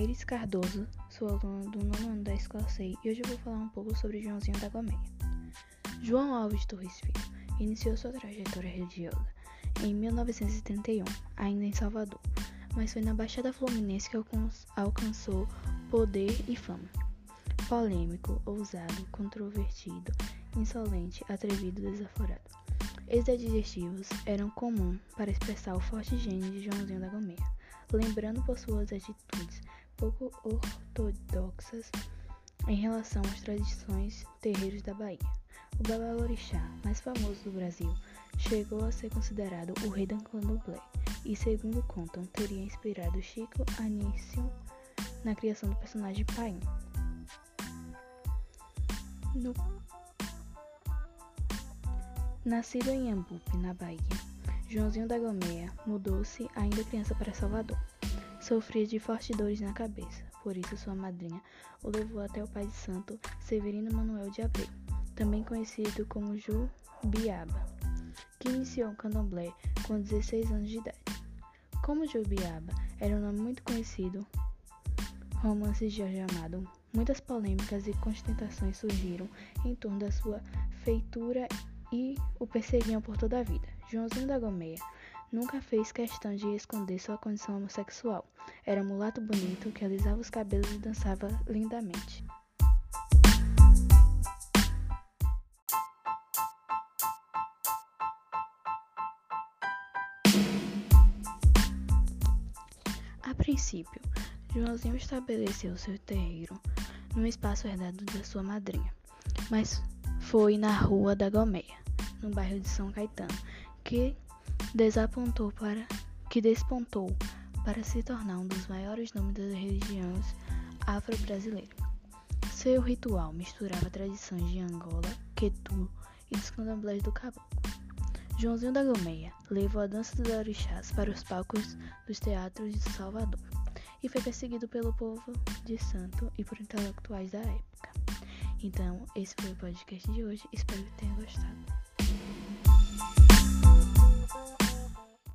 Iris Cardoso, sou aluna do nono ano da Escola SEI e hoje eu vou falar um pouco sobre Joãozinho da Gomeia. João Alves Torres Filho iniciou sua trajetória religiosa em 1971, ainda em Salvador, mas foi na Baixada Fluminense que alcançou poder e fama. Polêmico, ousado, controvertido, insolente, atrevido, desaforado. Esses adjetivos eram comuns para expressar o forte gênio de Joãozinho da Gomeia lembrando por suas atitudes pouco ortodoxas em relação às tradições terreiros da Bahia. O babalorixá mais famoso do Brasil chegou a ser considerado o rei do candomblé e, segundo contam, teria inspirado Chico Anísio na criação do personagem Paim. No... Nascido em Ambupe, na Bahia, Joãozinho da Gomeia mudou-se ainda criança para Salvador. Sofria de fortes dores na cabeça, por isso sua madrinha o levou até o pai de santo Severino Manuel de Abreu, também conhecido como Jubiaba, que iniciou o candomblé com 16 anos de idade. Como Jubiaba era um nome muito conhecido, romances de Jorge Amado, muitas polêmicas e constatações surgiram em torno da sua feitura e o perseguiam por toda a vida. Joãozinho da Gomeia nunca fez questão de esconder sua condição homossexual. Era um mulato bonito que alisava os cabelos e dançava lindamente. A princípio, Joãozinho estabeleceu seu terreiro no espaço herdado da sua madrinha, mas foi na Rua da Gomeia, no bairro de São Caetano, que desapontou para que despontou para se tornar um dos maiores nomes das religiões afro-brasileiras. Seu ritual misturava tradições de Angola, Quetu e dos candomblés do Caboclo. Joãozinho da Gomeia levou a dança dos orixás para os palcos dos teatros de Salvador e foi perseguido pelo povo de santo e por intelectuais da época. Então, esse foi o podcast de hoje. Espero que tenha gostado.